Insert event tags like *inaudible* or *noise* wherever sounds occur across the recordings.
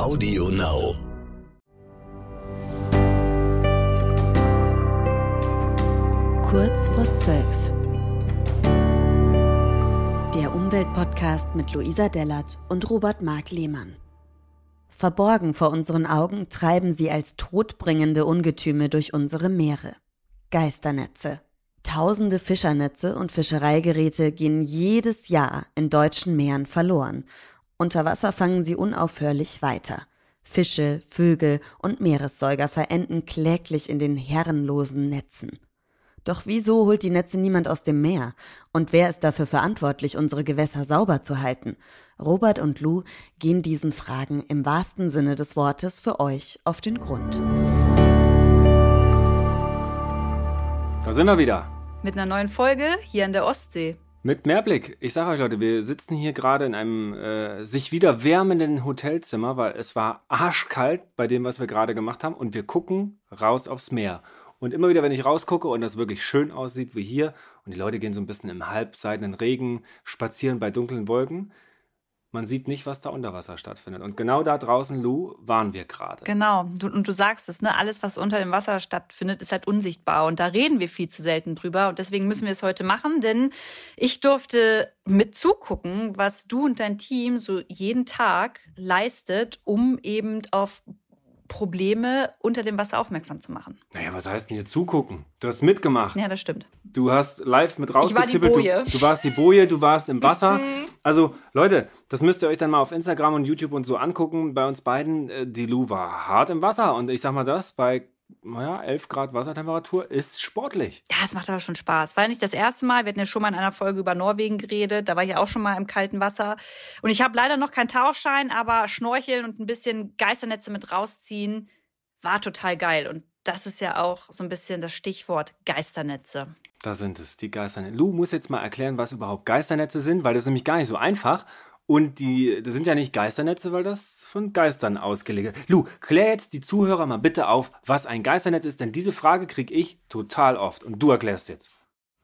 Audio Now. Kurz vor zwölf. Der Umweltpodcast mit Luisa Dellert und Robert Mark Lehmann. Verborgen vor unseren Augen treiben sie als todbringende Ungetüme durch unsere Meere. Geisternetze. Tausende Fischernetze und Fischereigeräte gehen jedes Jahr in deutschen Meeren verloren. Unter Wasser fangen sie unaufhörlich weiter. Fische, Vögel und Meeressäuger verenden kläglich in den herrenlosen Netzen. Doch wieso holt die Netze niemand aus dem Meer? Und wer ist dafür verantwortlich, unsere Gewässer sauber zu halten? Robert und Lou gehen diesen Fragen im wahrsten Sinne des Wortes für euch auf den Grund. Da sind wir wieder. Mit einer neuen Folge hier an der Ostsee. Mit Mehrblick. Ich sage euch Leute, wir sitzen hier gerade in einem äh, sich wieder wärmenden Hotelzimmer, weil es war arschkalt bei dem, was wir gerade gemacht haben. Und wir gucken raus aufs Meer. Und immer wieder, wenn ich rausgucke und das wirklich schön aussieht wie hier und die Leute gehen so ein bisschen im halbseidenen Regen spazieren bei dunklen Wolken, man sieht nicht, was da unter Wasser stattfindet. Und genau da draußen, Lou, waren wir gerade. Genau. Du, und du sagst es, ne? Alles, was unter dem Wasser stattfindet, ist halt unsichtbar. Und da reden wir viel zu selten drüber. Und deswegen müssen wir es heute machen, denn ich durfte mit zugucken, was du und dein Team so jeden Tag leistet, um eben auf Probleme unter dem Wasser aufmerksam zu machen. Naja, was heißt denn hier zugucken? Du hast mitgemacht. Ja, das stimmt. Du hast live mit rausgezippelt. War die Boje. Du, du warst die Boje, du warst im Wasser. also, Leute, das müsst ihr euch dann mal auf Instagram und YouTube und so angucken. Bei uns beiden, äh, die Lou war hart im Wasser. Und ich sag mal das, bei naja, 11 Grad Wassertemperatur ist sportlich. Ja, es macht aber schon Spaß. War ja nicht das erste Mal. Wir hatten ja schon mal in einer Folge über Norwegen geredet. Da war ich auch schon mal im kalten Wasser. Und ich habe leider noch keinen Tauchschein, aber Schnorcheln und ein bisschen Geisternetze mit rausziehen war total geil. Und das ist ja auch so ein bisschen das Stichwort Geisternetze. Da sind es, die Geisternetze. Lou muss jetzt mal erklären, was überhaupt Geisternetze sind, weil das ist nämlich gar nicht so einfach. Und die, das sind ja nicht Geisternetze, weil das von Geistern ausgelegt ist. Lou, klär jetzt die Zuhörer mal bitte auf, was ein Geisternetz ist, denn diese Frage kriege ich total oft und du erklärst jetzt.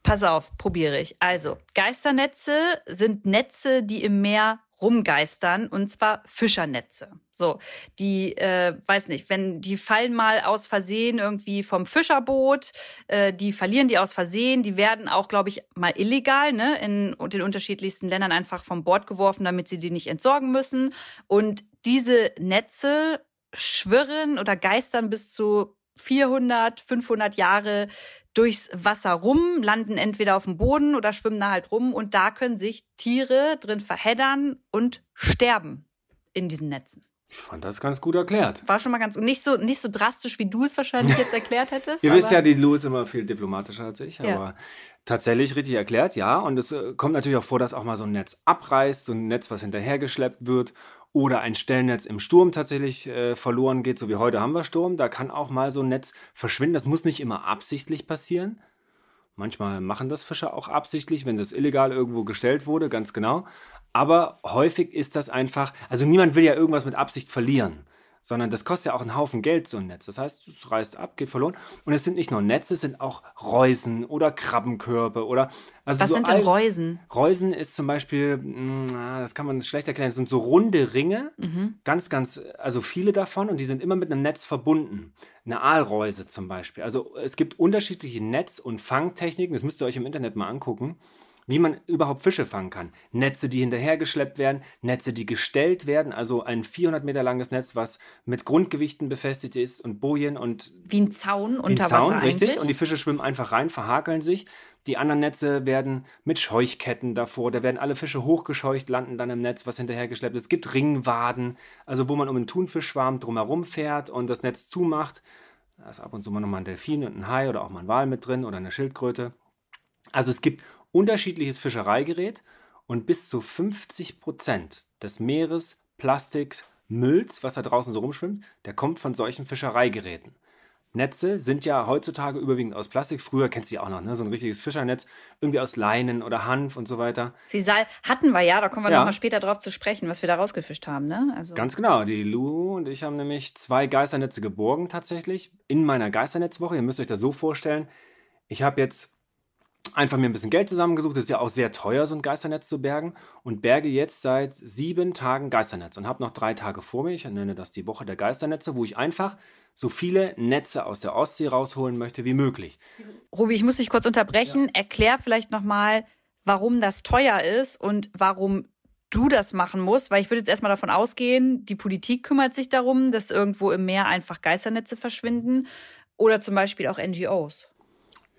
Pass auf, probiere ich. Also, Geisternetze sind Netze, die im Meer rumgeistern und zwar Fischernetze. So, die, äh, weiß nicht, wenn die fallen mal aus Versehen irgendwie vom Fischerboot, äh, die verlieren die aus Versehen, die werden auch, glaube ich, mal illegal, ne, in den unterschiedlichsten Ländern einfach vom Bord geworfen, damit sie die nicht entsorgen müssen. Und diese Netze schwirren oder geistern bis zu 400, 500 Jahre durchs Wasser rum, landen entweder auf dem Boden oder schwimmen da halt rum und da können sich Tiere drin verheddern und sterben in diesen Netzen. Ich fand das ganz gut erklärt. War schon mal ganz nicht so nicht so drastisch, wie du es wahrscheinlich jetzt erklärt hättest. Ihr wisst ja, die Lou ist immer viel diplomatischer als ich, Ja. aber tatsächlich richtig erklärt, ja. Und es äh, kommt natürlich auch vor, dass auch mal so ein Netz abreißt, so ein Netz, was hinterhergeschleppt wird oder ein Stellnetz im Sturm tatsächlich äh, verloren geht, so wie heute haben wir Sturm. Da kann auch mal so ein Netz verschwinden. Das muss nicht immer absichtlich passieren. Manchmal machen das Fischer auch absichtlich, wenn das illegal irgendwo gestellt wurde, ganz genau. Aber häufig ist das einfach, also niemand will ja irgendwas mit Absicht verlieren, sondern das kostet ja auch einen Haufen Geld, so ein Netz. Das heißt, es reißt ab, geht verloren. Und es sind nicht nur Netze, es sind auch Reusen oder Krabbenkörbe oder. Also Was so sind denn Reusen? Reusen ist zum Beispiel, mh, das kann man schlecht erklären, das sind so runde Ringe, ganz, ganz, also viele davon und die sind immer mit einem Netz verbunden. Eine Aalreuse zum Beispiel. Also es gibt unterschiedliche Netz- und Fangtechniken, das müsst ihr euch im Internet mal angucken, wie man überhaupt Fische fangen kann. Netze, die hinterhergeschleppt werden, Netze, die gestellt werden, also ein 400 Meter langes Netz, was mit Grundgewichten befestigt ist und Bojen und Wie ein Zaun unter Zaun, Wasser richtig. eigentlich. Und die Fische schwimmen einfach rein, verhakeln sich. Die anderen Netze werden mit Scheuchketten davor. Da werden alle Fische hochgescheucht, landen dann im Netz, was hinterhergeschleppt ist. Es gibt Ringwaden, also wo man um einen Thunfischschwarm drumherum fährt und das Netz zumacht. Da ist ab und zu mal nochmal ein Delfin und ein Hai oder auch mal ein Wal mit drin oder eine Schildkröte. Also es gibt unterschiedliches Fischereigerät und bis zu 50 Prozent des Meeres, Plastiks, Mülls, was da draußen so rumschwimmt, der kommt von solchen Fischereigeräten. Netze sind ja heutzutage überwiegend aus Plastik. Früher kennst du ja auch noch, ne? so ein richtiges Fischernetz, irgendwie aus Leinen oder Hanf und so weiter. Sisal hatten wir ja, da kommen wir Ja. noch mal später drauf zu sprechen, was wir da rausgefischt haben, ne? Also Ganz genau. Die Lu und ich haben nämlich zwei Geisternetze geborgen tatsächlich in meiner Geisternetzwoche. Ihr müsst euch das so vorstellen. Ich habe jetzt einfach mir ein bisschen Geld zusammengesucht. Das ist ja auch sehr teuer, so ein Geisternetz zu bergen. Und berge jetzt seit sieben Tagen Geisternetz und habe noch drei Tage vor mir. Ich nenne das die Woche der Geisternetze, wo ich einfach so viele Netze aus der Ostsee rausholen möchte wie möglich. Ruby, ich muss dich kurz unterbrechen. Ja. Erklär vielleicht nochmal, warum das teuer ist und warum du das machen musst, weil ich würde jetzt erstmal davon ausgehen, die Politik kümmert sich darum, dass irgendwo im Meer einfach Geisternetze verschwinden oder zum Beispiel auch NGOs.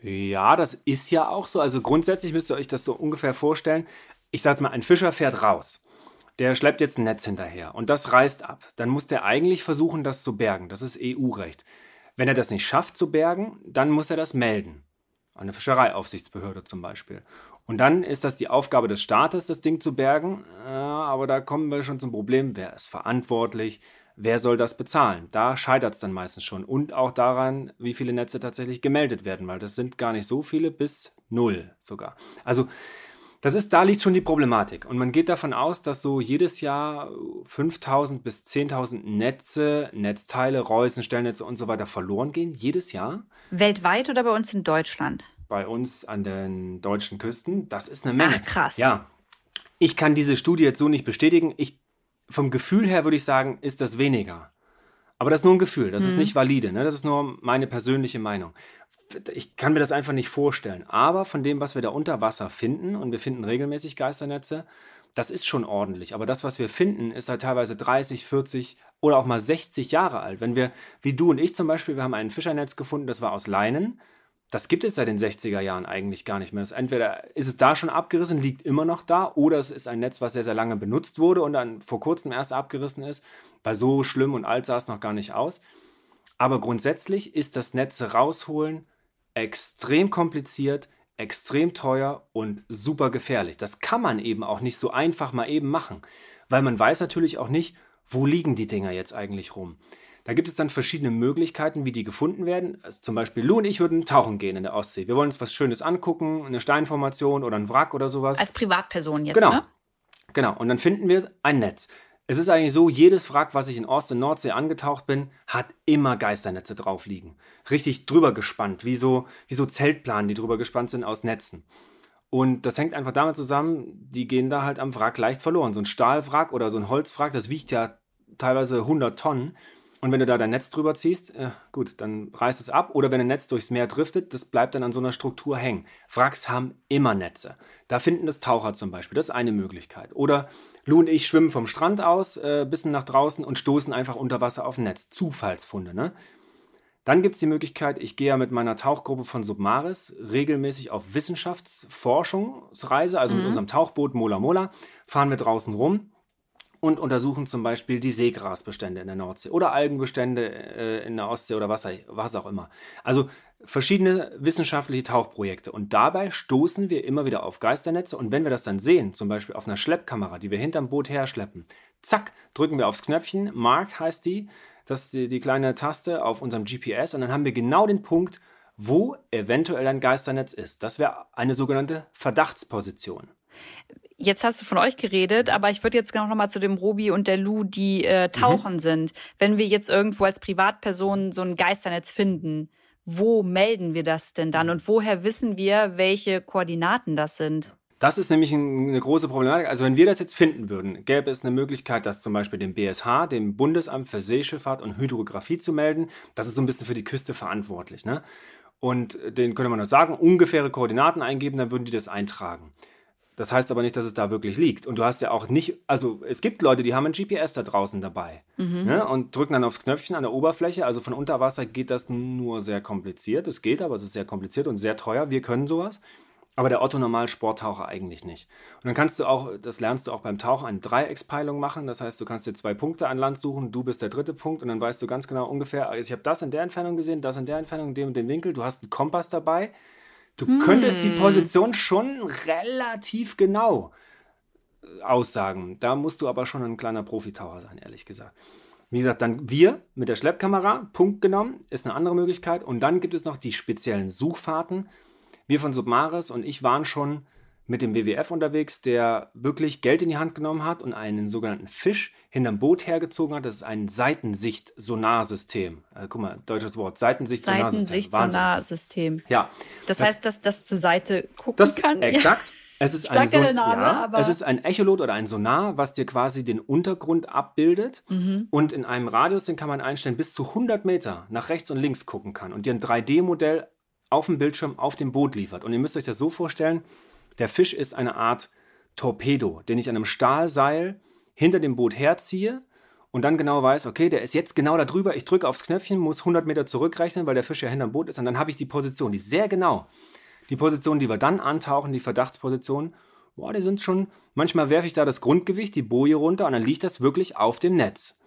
Ja, das ist ja auch so. Also grundsätzlich müsst ihr euch das so ungefähr vorstellen. Ich sage mal, ein Fischer fährt raus. Der schleppt jetzt ein Netz hinterher und das reißt ab. Dann muss der eigentlich versuchen, das zu bergen. Das ist EU-Recht. Wenn er das nicht schafft zu bergen, dann muss er das melden. Eine Fischereiaufsichtsbehörde zum Beispiel. Und dann ist das die Aufgabe des Staates, das Ding zu bergen. aber da kommen wir schon zum Problem, wer ist verantwortlich? Wer soll das bezahlen? Da scheitert es dann meistens schon. Und auch daran, wie viele Netze tatsächlich gemeldet werden, weil das sind gar nicht so viele, bis null sogar. Also das ist, da liegt schon die Problematik. Und man geht davon aus, dass so jedes Jahr 5000 bis 10.000 Netze, Netzteile, Reusen, Stellnetze und so weiter verloren gehen. Jedes Jahr. Weltweit oder bei uns in Deutschland? Bei uns an den deutschen Küsten. Das ist eine Menge. Ach, krass. Ja. Ich kann diese Studie jetzt so nicht bestätigen. Ich vom Gefühl her würde ich sagen, ist das weniger. Aber das ist nur ein Gefühl, das mhm. ist nicht valide, ne? das ist nur meine persönliche Meinung. Ich kann mir das einfach nicht vorstellen. Aber von dem, was wir da unter Wasser finden, und wir finden regelmäßig Geisternetze, das ist schon ordentlich. Aber das, was wir finden, ist halt teilweise 30, 40 oder auch mal 60 Jahre alt. Wenn wir, wie du und ich zum Beispiel, wir haben ein Fischernetz gefunden, das war aus Leinen das gibt es seit den 60er Jahren eigentlich gar nicht mehr. Das entweder ist es da schon abgerissen, liegt immer noch da, oder es ist ein Netz, was sehr, sehr lange benutzt wurde und dann vor kurzem erst abgerissen ist. Weil so schlimm und alt sah es noch gar nicht aus. Aber grundsätzlich ist das Netz rausholen extrem kompliziert, extrem teuer und super gefährlich. Das kann man eben auch nicht so einfach mal eben machen, weil man weiß natürlich auch nicht, wo liegen die Dinger jetzt eigentlich rum. Da gibt es dann verschiedene Möglichkeiten, wie die gefunden werden. Also zum Beispiel Lou und ich würden tauchen gehen in der Ostsee. Wir wollen uns was Schönes angucken, eine Steinformation oder ein Wrack oder sowas. Als Privatperson jetzt, genau. ne? Genau. Und dann finden wir ein Netz. Es ist eigentlich so, jedes Wrack, was ich in Ost- und Nordsee angetaucht bin, hat immer Geisternetze drauf liegen. Richtig drüber gespannt, wie so, wie so Zeltplanen, die drüber gespannt sind aus Netzen. Und das hängt einfach damit zusammen, die gehen da halt am Wrack leicht verloren. So ein Stahlwrack oder so ein Holzwrack, das wiegt ja teilweise 100 Tonnen. Und wenn du da dein Netz drüber ziehst, äh, gut, dann reißt es ab. Oder wenn ein Netz durchs Meer driftet, das bleibt dann an so einer Struktur hängen. Wracks haben immer Netze. Da finden das Taucher zum Beispiel. Das ist eine Möglichkeit. Oder Lou und ich schwimmen vom Strand aus, äh, bisschen nach draußen und stoßen einfach unter Wasser auf ein Netz. Zufallsfunde, ne? Dann gibt es die Möglichkeit, ich gehe ja mit meiner Tauchgruppe von Submaris regelmäßig auf Wissenschaftsforschungsreise, also mhm. mit unserem Tauchboot Mola Mola, fahren wir draußen rum und untersuchen zum Beispiel die Seegrasbestände in der Nordsee oder Algenbestände äh, in der Ostsee oder was, was auch immer. Also verschiedene wissenschaftliche Tauchprojekte. Und dabei stoßen wir immer wieder auf Geisternetze. Und wenn wir das dann sehen, zum Beispiel auf einer Schleppkamera, die wir hinterm Boot herschleppen, zack, drücken wir aufs Knöpfchen, Mark heißt die, das ist die, die kleine Taste auf unserem GPS. Und dann haben wir genau den Punkt, wo eventuell ein Geisternetz ist. Das wäre eine sogenannte Verdachtsposition. Jetzt hast du von euch geredet, aber ich würde jetzt noch mal zu dem Robi und der Lou, die äh, tauchen mhm. sind. Wenn wir jetzt irgendwo als Privatperson so ein Geisternetz finden, wo melden wir das denn dann und woher wissen wir, welche Koordinaten das sind? Das ist nämlich eine große Problematik. Also wenn wir das jetzt finden würden, gäbe es eine Möglichkeit, das zum Beispiel dem BSH, dem Bundesamt für Seeschifffahrt und Hydrographie zu melden. Das ist so ein bisschen für die Küste verantwortlich. Ne? Und den könnte man nur sagen, ungefähre Koordinaten eingeben, dann würden die das eintragen. Das heißt aber nicht, dass es da wirklich liegt. Und du hast ja auch nicht, also es gibt Leute, die haben ein GPS da draußen dabei mhm. ne, und drücken dann aufs Knöpfchen an der Oberfläche. Also von unter Wasser geht das nur sehr kompliziert. Es geht, aber es ist sehr kompliziert und sehr teuer. Wir können sowas. Aber der Otto normal Sporttaucher eigentlich nicht. Und dann kannst du auch, das lernst du auch beim Tauchen, eine Dreieckspeilung machen. Das heißt, du kannst dir zwei Punkte an Land suchen, du bist der dritte Punkt und dann weißt du ganz genau ungefähr, also ich habe das in der Entfernung gesehen, das in der Entfernung, dem und dem Winkel. Du hast einen Kompass dabei Du hm. könntest die Position schon relativ genau äh, aussagen. Da musst du aber schon ein kleiner Profitaucher sein, ehrlich gesagt. Wie gesagt, dann wir mit der Schleppkamera, Punkt genommen, ist eine andere Möglichkeit. Und dann gibt es noch die speziellen Suchfahrten. Wir von Submaris und ich waren schon mit dem WWF unterwegs, der wirklich Geld in die Hand genommen hat und einen sogenannten Fisch hinterm Boot hergezogen hat. Das ist ein Seitensicht-Sonarsystem. Äh, guck mal, deutsches Wort. Seitensicht-Sonarsystem. Seitensicht-Sonarsystem. Ja. Das, das, heißt, dass das zur Seite gucken das, kann? *laughs* Exakt. Es ist, ein Son Name, ja, es ist ein Echolot oder ein Sonar, was dir quasi den Untergrund abbildet Mhm. und in einem Radius, den kann man einstellen, bis zu 100 Meter nach rechts und links gucken kann und dir ein 3D-Modell auf dem Bildschirm auf dem Boot liefert. Und ihr müsst euch das so vorstellen, der Fisch ist eine Art Torpedo, den ich an einem Stahlseil hinter dem Boot herziehe und dann genau weiß, okay, der ist jetzt genau da drüber, ich drücke aufs Knöpfchen, muss 100 Meter zurückrechnen, weil der Fisch ja hinterm Boot ist und dann habe ich die Position, die sehr genau. Die Position, die wir dann antauchen, die Verdachtsposition, boah, die sind schon, manchmal werfe ich da das Grundgewicht, die Boje runter und dann liegt das wirklich auf dem Netz.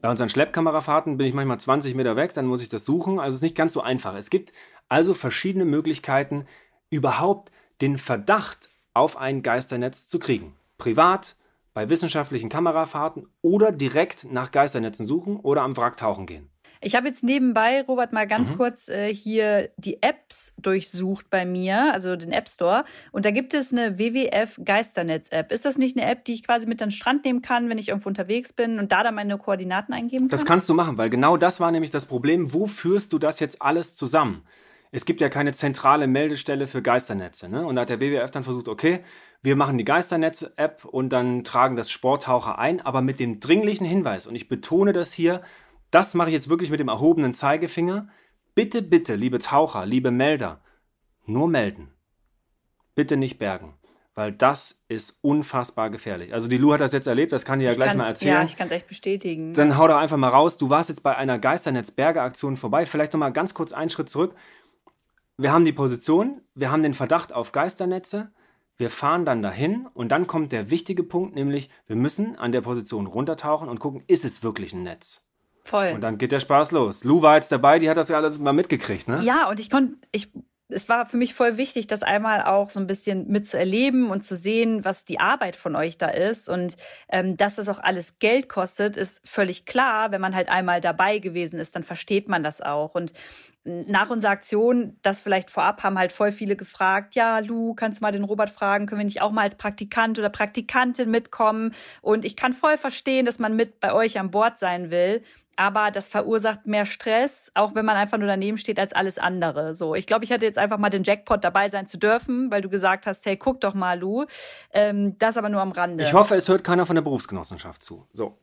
Bei unseren Schleppkamerafahrten bin ich manchmal 20 Meter weg, dann muss ich das suchen. Also es ist nicht ganz so einfach. Es gibt also verschiedene Möglichkeiten, überhaupt den Verdacht auf ein Geisternetz zu kriegen. Privat, bei wissenschaftlichen Kamerafahrten oder direkt nach Geisternetzen suchen oder am Wrack tauchen gehen. Ich habe jetzt nebenbei, Robert, mal ganz Mhm. kurz äh, hier die Apps durchsucht bei mir, also den App Store. Und da gibt es eine WWF Geisternetz-App. Ist das nicht eine App, die ich quasi mit an den Strand nehmen kann, wenn ich irgendwo unterwegs bin und da dann meine Koordinaten eingeben kann? Das kannst du machen, weil genau das war nämlich das Problem. Wo führst du das jetzt alles zusammen? Es gibt ja keine zentrale Meldestelle für Geisternetze. Ne? Und da hat der WWF dann versucht, okay, wir machen die Geisternetz-App und dann tragen das Sporttaucher ein, aber mit dem dringlichen Hinweis, und ich betone das hier, das mache ich jetzt wirklich mit dem erhobenen Zeigefinger. Bitte, bitte, liebe Taucher, liebe Melder, nur melden. Bitte nicht bergen. Weil das ist unfassbar gefährlich. Also die Lu hat das jetzt erlebt, das kann die ja Ich gleich kann, mal erzählen. Ja, ich kann es echt bestätigen. Dann hau doch einfach mal raus. Du warst jetzt bei einer Geisternetz-Berge-Aktion vorbei. Vielleicht noch mal ganz kurz einen Schritt zurück. Wir haben die Position, wir haben den Verdacht auf Geisternetze. Wir fahren dann dahin und dann kommt der wichtige Punkt, nämlich wir müssen an der Position runtertauchen und gucken, ist es wirklich ein Netz? Voll. Und dann geht der Spaß los. Lu war jetzt dabei, die hat das ja alles mal mitgekriegt, ne? Ja, und ich konnte, ich, es war für mich voll wichtig, das einmal auch so ein bisschen mitzuerleben und zu sehen, was die Arbeit von euch da ist. Und ähm, dass das auch alles Geld kostet, ist völlig klar. Wenn man halt einmal dabei gewesen ist, dann versteht man das auch. Und nach unserer Aktion, das vielleicht vorab, haben halt voll viele gefragt, ja, Lu, kannst du mal den Robert fragen, können wir nicht auch mal als Praktikant oder Praktikantin mitkommen? Und ich kann voll verstehen, dass man mit bei euch an Bord sein will. Aber das verursacht mehr Stress, auch wenn man einfach nur daneben steht, als alles andere. So, ich glaube, ich hatte jetzt einfach mal den Jackpot dabei sein zu dürfen, weil du gesagt hast, hey, guck doch mal, Lu. Ähm, das aber nur am Rande. Ich hoffe, es hört keiner von der Berufsgenossenschaft zu. So.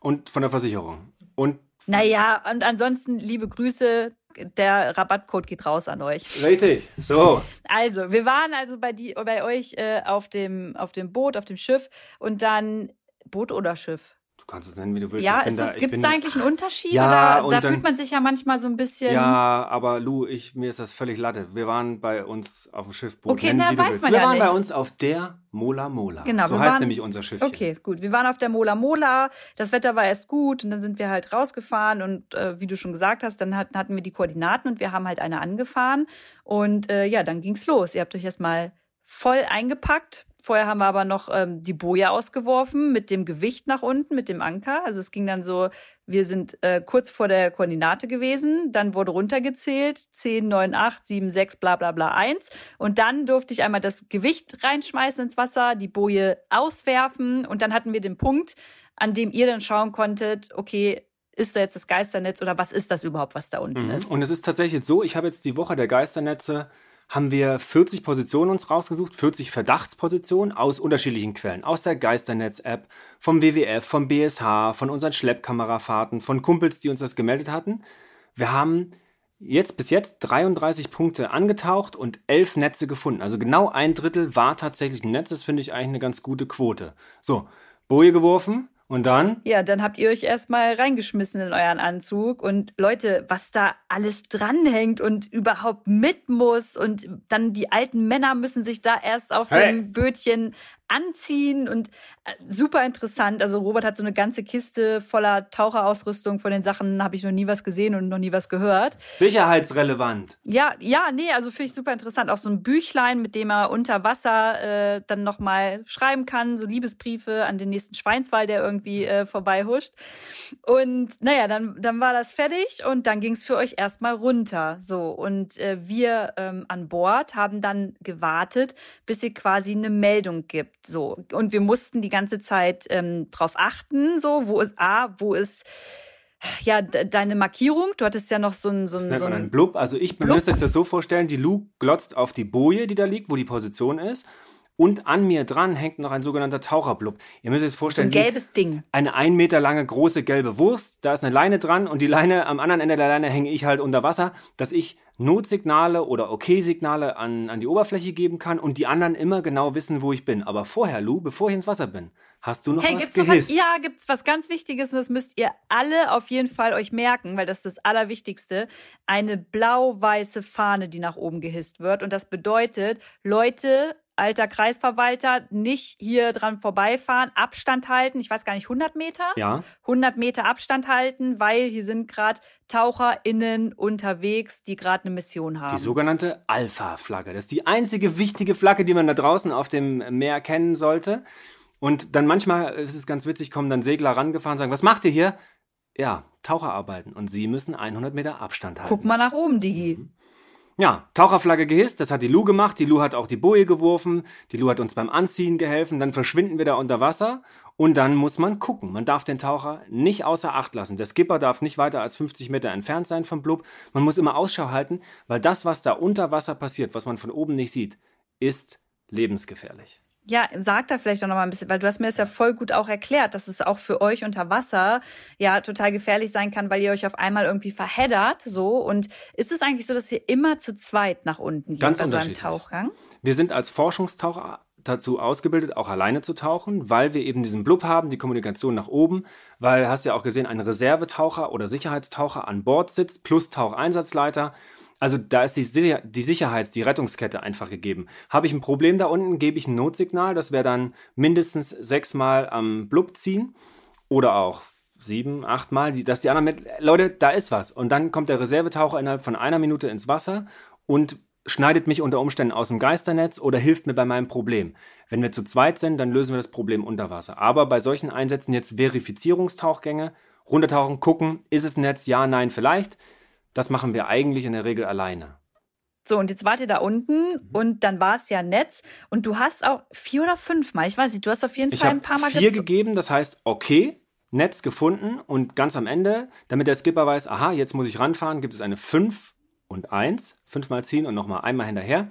Und von der Versicherung. Und Naja, und ansonsten liebe Grüße. Der Rabattcode geht raus an euch. richtig. So. Also, wir waren also bei, die, bei euch äh, auf, dem, auf dem Boot, auf dem Schiff und dann Boot oder Schiff? Du kannst es nennen, wie du willst. ja, da- gibt es da eigentlich einen Unterschied? Ja, oder da dann- fühlt man sich ja manchmal so ein bisschen. Ja, aber Lu, ich, mir ist das völlig Latte. Wir waren bei uns auf dem Schiffboot. Okay, Nenn, na, wie du weiß man Wir ja waren bei nicht. uns auf der Mola Mola. Genau, so heißt waren- nämlich unser Schiffchen. Okay, gut. Wir waren auf der Mola Mola. Das Wetter war erst gut und dann sind wir halt rausgefahren und äh, wie du schon gesagt hast, dann hat, hatten wir die Koordinaten und wir haben halt eine angefahren und äh, ja, dann ging's los. Ihr habt euch erstmal voll eingepackt. Vorher haben wir aber noch ähm, die Boje ausgeworfen mit dem Gewicht nach unten, mit dem Anker. Also es ging dann so, wir sind äh, kurz vor der Koordinate gewesen, dann wurde runtergezählt, 10, 9, 8, 7, 6, bla bla bla 1. Und dann durfte ich einmal das Gewicht reinschmeißen ins Wasser, die Boje auswerfen und dann hatten wir den Punkt, an dem ihr dann schauen konntet, okay, ist da jetzt das Geisternetz oder was ist das überhaupt, was da unten Mhm. ist? Und es ist tatsächlich jetzt so, ich habe jetzt die Woche der Geisternetze, haben wir 40 Positionen uns rausgesucht, 40 Verdachtspositionen aus unterschiedlichen Quellen. Aus der Geisternetz-App, vom WWF, vom BSH, von unseren Schleppkamerafahrten, von Kumpels, die uns das gemeldet hatten. Wir haben jetzt bis jetzt 33 Punkte angetaucht und 11 Netze gefunden. Also genau ein Drittel war tatsächlich ein Netz. Das finde ich eigentlich eine ganz gute Quote. So, Boje geworfen und dann Ja, dann habt ihr euch erstmal reingeschmissen in euren Anzug. Und Leute, was da alles dranhängt und überhaupt mit muss. Und dann die alten Männer müssen sich da erst auf Hey. dem Bötchen anziehen und äh, super interessant. Also Robert hat so eine ganze Kiste voller Taucherausrüstung von den Sachen, habe ich noch nie was gesehen und noch nie was gehört. Sicherheitsrelevant. Ja, ja, nee, also finde ich super interessant. Auch so ein Büchlein, mit dem er unter Wasser äh, dann nochmal schreiben kann, so Liebesbriefe an den nächsten Schweinswall, der irgendwie äh, vorbeihuscht. Und naja, dann, dann war das fertig und dann ging es für euch erstmal runter. So, und äh, wir ähm, an Bord haben dann gewartet, bis ihr quasi eine Meldung gibt. So. Und wir mussten die ganze Zeit ähm, drauf achten, so, wo ist A, wo ist ja, deine Markierung, du hattest ja noch so ein... So ein, das nennt so man ein einen Blub. Also ich müsste es das so vorstellen, die Lu glotzt auf die Boje, die da liegt, wo die Position ist. Und an mir dran hängt noch ein sogenannter Taucherblub. Ihr müsst euch das so vorstellen, ein gelbes Ding. eine ein Meter lange große gelbe Wurst. Da ist eine Leine dran und die Leine, am anderen Ende der Leine hänge ich halt unter Wasser, dass ich Notsignale oder Okay-Signale an, an die Oberfläche geben kann und die anderen immer genau wissen, wo ich bin. Aber vorher, Lu, bevor ich ins Wasser bin, hast du noch Hey, was gibt's noch was? gehisst. Ja, gibt's was ganz Wichtiges und das müsst ihr alle auf jeden Fall euch merken, weil das ist das Allerwichtigste. Eine blau-weiße Fahne, die nach oben gehisst wird. Und das bedeutet, Leute, alter Kreisverwalter, nicht hier dran vorbeifahren, Abstand halten. Ich weiß gar nicht, 100 Meter? Ja, 100 Meter Abstand halten, weil hier sind gerade TaucherInnen unterwegs, die gerade eine Mission haben. die sogenannte Alpha-Flagge. Das ist die einzige wichtige Flagge, die man da draußen auf dem Meer kennen sollte. Und dann manchmal, es ist ganz witzig, kommen dann Segler rangefahren und sagen, was macht ihr hier? Ja, Taucherarbeiten. Und sie müssen 100 Meter Abstand halten. Guck mal nach oben, Digi. Ja, Taucherflagge gehisst, das hat die Lu gemacht. Die Lu hat auch die Boje geworfen. Die Lu hat uns beim Anziehen geholfen. Dann verschwinden wir da unter Wasser. Und dann muss man gucken. Man darf den Taucher nicht außer Acht lassen. Der Skipper darf nicht weiter als 50 Meter entfernt sein vom Blub. Man muss immer Ausschau halten, weil das, was da unter Wasser passiert, was man von oben nicht sieht, ist lebensgefährlich. Ja, sag da vielleicht auch noch mal ein bisschen, weil du hast mir das ja voll gut auch erklärt, dass es auch für euch unter Wasser ja total gefährlich sein kann, weil ihr euch auf einmal irgendwie verheddert, so. Und ist es eigentlich so, dass ihr immer zu zweit nach unten geht Ganz bei so einem. Tauchgang? Wir sind als Forschungstaucher dazu ausgebildet, auch alleine zu tauchen, weil wir eben diesen Blub haben, die Kommunikation nach oben, weil, hast ja auch gesehen, ein Reservetaucher oder Sicherheitstaucher an Bord sitzt, plus Taucheinsatzleiter. Also da ist die, Sicher die Sicherheits-, die Rettungskette einfach gegeben. Habe ich ein Problem da unten, gebe ich ein Notsignal, das wäre dann mindestens sechsmal am Blub ziehen oder auch sieben, achtmal, dass die anderen mit, Leute, da ist was. Und dann kommt der Reservetaucher innerhalb von einer Minute ins Wasser und schneidet mich unter Umständen aus dem Geisternetz oder hilft mir bei meinem Problem. Wenn wir zu zweit sind, dann lösen wir das Problem unter Wasser. Aber bei solchen Einsätzen jetzt Verifizierungstauchgänge, runtertauchen, gucken, ist es ein Netz, ja, nein, vielleicht. Das machen wir eigentlich in der Regel alleine. So, und jetzt wart ihr da unten Mhm. und dann war es ja Netz und du hast auch vier oder fünf Mal, ich weiß nicht, du hast auf jeden Ich Fall ein paar Mal vier gegeben, das heißt, okay, Netz gefunden und ganz am Ende, damit der Skipper weiß, aha, jetzt muss ich ranfahren, gibt es eine 5 und 1, fünfmal ziehen und nochmal einmal hinterher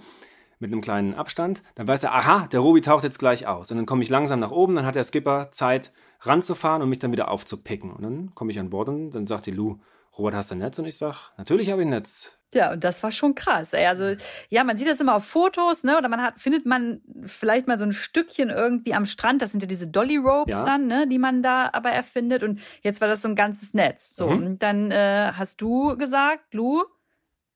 mit einem kleinen Abstand. Dann weiß er, aha, der Robi taucht jetzt gleich aus. Und dann komme ich langsam nach oben, dann hat der Skipper Zeit ranzufahren und mich dann wieder aufzupicken. Und dann komme ich an Bord und dann sagt die Lu, Robert, hast du ein Netz? Und ich sage, natürlich habe ich ein Netz. Ja, und das war schon krass. Ey. Also, ja, man sieht das immer auf Fotos, ne? Oder man hat, findet man vielleicht mal so ein Stückchen irgendwie am Strand. Das sind ja diese Dolly Ropes Ja. dann, ne, die man da aber erfindet. Und jetzt war das so ein ganzes Netz. So, Mhm. und dann äh, hast du gesagt, Lu,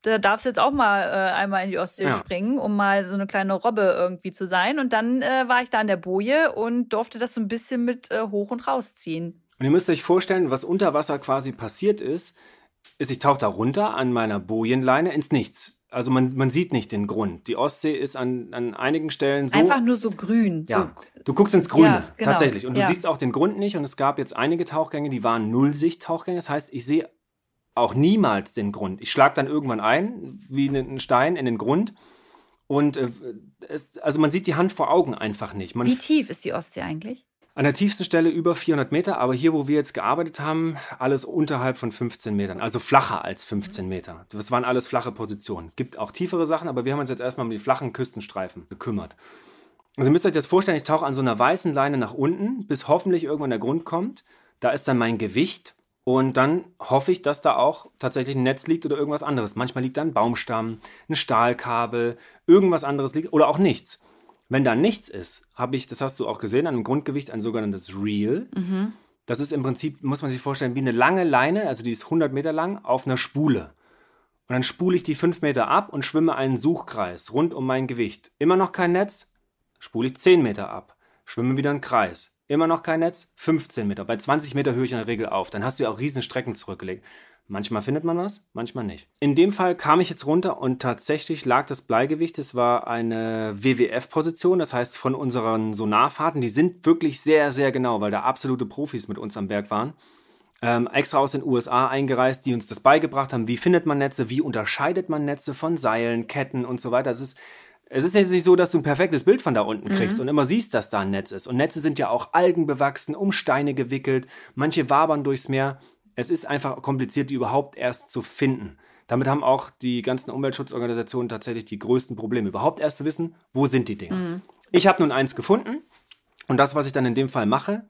da darfst jetzt auch mal äh, einmal in die Ostsee Ja. springen, um mal so eine kleine Robbe irgendwie zu sein. Und dann äh, war ich da an der Boje und durfte das so ein bisschen mit äh, hoch und rausziehen. Und ihr müsst euch vorstellen, was unter Wasser quasi passiert ist, ist, ich tauche da runter an meiner Bojenleine ins Nichts. Also man, man sieht nicht den Grund. Die Ostsee ist an, an einigen Stellen so. Einfach nur so grün. ja, So, du guckst ins Grüne, Ja, genau. tatsächlich. Und du Ja. siehst auch den Grund nicht. Und es gab jetzt einige Tauchgänge, die waren Nullsicht-Tauchgänge. Das heißt, ich sehe auch niemals den Grund. Ich schlage dann irgendwann ein, wie ein Stein in den Grund. Und äh, es, also man sieht die Hand vor Augen einfach nicht. Man Wie tief ist die Ostsee eigentlich? An der tiefsten Stelle über 400 Meter, aber hier, wo wir jetzt gearbeitet haben, alles unterhalb von 15 Metern, also flacher als 15 Meter. Das waren alles flache Positionen. Es gibt auch tiefere Sachen, aber wir haben uns jetzt erstmal um die flachen Küstenstreifen gekümmert. Also ihr müsst euch das vorstellen, ich tauche an so einer weißen Leine nach unten, bis hoffentlich irgendwann der Grund kommt. Da ist dann mein Gewicht und dann hoffe ich, dass da auch tatsächlich ein Netz liegt oder irgendwas anderes. Manchmal liegt da ein Baumstamm, ein Stahlkabel, irgendwas anderes liegt oder auch nichts. Wenn da nichts ist, habe ich, das hast du auch gesehen, an einem Grundgewicht ein sogenanntes Reel. Das ist im Prinzip, muss man sich vorstellen, wie eine lange Leine, also die ist 100 Meter lang, auf einer Spule. Und dann spule ich die 5 Meter ab und schwimme einen Suchkreis rund um mein Gewicht. Immer noch kein Netz, spule ich 10 Meter ab. schwimmen wieder einen Kreis. Immer noch kein Netz, 15 Meter. Bei 20 Meter höre ich in der Regel auf. Dann hast du ja auch riesen Strecken zurückgelegt. Manchmal findet man was, manchmal nicht. In dem Fall kam ich jetzt runter und tatsächlich lag das Bleigewicht, es war eine WWF-Position, das heißt von unseren Sonarfahrten, die sind wirklich sehr, sehr genau, weil da absolute Profis mit uns am Berg waren. Ähm, extra aus den USA eingereist, die uns das beigebracht haben, wie findet man Netze, wie unterscheidet man Netze von Seilen, Ketten und so weiter. Es ist, es ist jetzt nicht so, dass du ein perfektes Bild von da unten kriegst mhm. und immer siehst, dass da ein Netz ist. Und Netze sind ja auch algenbewachsen, um Steine gewickelt, manche wabern durchs Meer es ist einfach kompliziert, die überhaupt erst zu finden. Damit haben auch die ganzen Umweltschutzorganisationen tatsächlich die größten Probleme, überhaupt erst zu wissen, wo sind die Dinger. Mhm. Ich habe nun eins gefunden und das, was ich dann in dem Fall mache,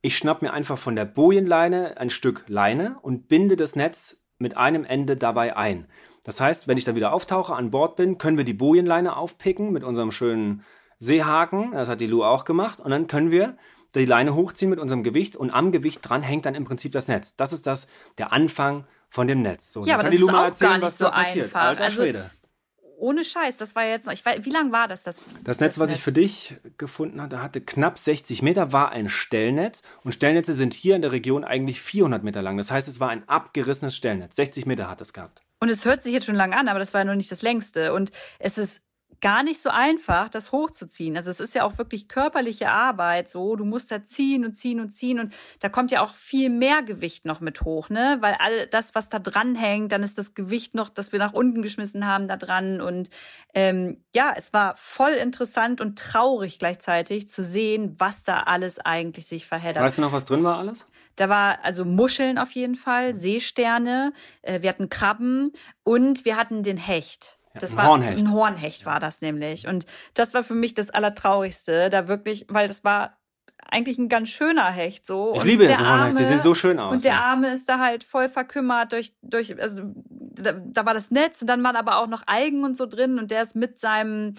ich schnapp mir einfach von der Bojenleine ein Stück Leine und binde das Netz mit einem Ende dabei ein. Das heißt, wenn ich dann wieder auftauche, an Bord bin, können wir die Bojenleine aufpicken mit unserem schönen Seehaken. Das hat die Lu auch gemacht. Und dann können wir die Leine hochziehen mit unserem Gewicht und am Gewicht dran hängt dann im Prinzip das Netz. Das ist das, der Anfang von dem Netz. So, ja, aber das ist auch erzählen, gar nicht so einfach. Alter also, Schwede. Ohne Scheiß, das war jetzt noch, ich weiß, wie lang war das? Das, das Netz, das was Netz? ich für dich gefunden hatte, hatte knapp 60 Meter, war ein Stellnetz und Stellnetze sind hier in der Region eigentlich 400 Meter lang. Das heißt, es war ein abgerissenes Stellnetz. 60 Meter hat es gehabt. Und es hört sich jetzt schon lang an, aber das war noch nicht das längste. Und es ist gar nicht so einfach, das hochzuziehen. Also es ist ja auch wirklich körperliche Arbeit, so du musst da ziehen und ziehen und ziehen und da kommt ja auch viel mehr Gewicht noch mit hoch, ne? Weil all das, was da dran hängt, dann ist das Gewicht noch, das wir nach unten geschmissen haben, da dran und ähm, ja, es war voll interessant und traurig gleichzeitig zu sehen, was da alles eigentlich sich verheddert. Weißt du noch, was drin war alles? Da war also Muscheln auf jeden Fall, Seesterne, äh, wir hatten Krabben und wir hatten den Hecht. Das ein war Hornhecht. ein Hornhecht war das nämlich. Und das war für mich das Allertraurigste, da wirklich, weil das war eigentlich ein ganz schöner Hecht so. Ich und liebe so Hornhecht, sie sehen so schön aus. Und der Arme ist da halt voll verkümmert durch, durch also da, da, war das Netz und dann waren aber auch noch Algen und so drin und der ist mit seinem,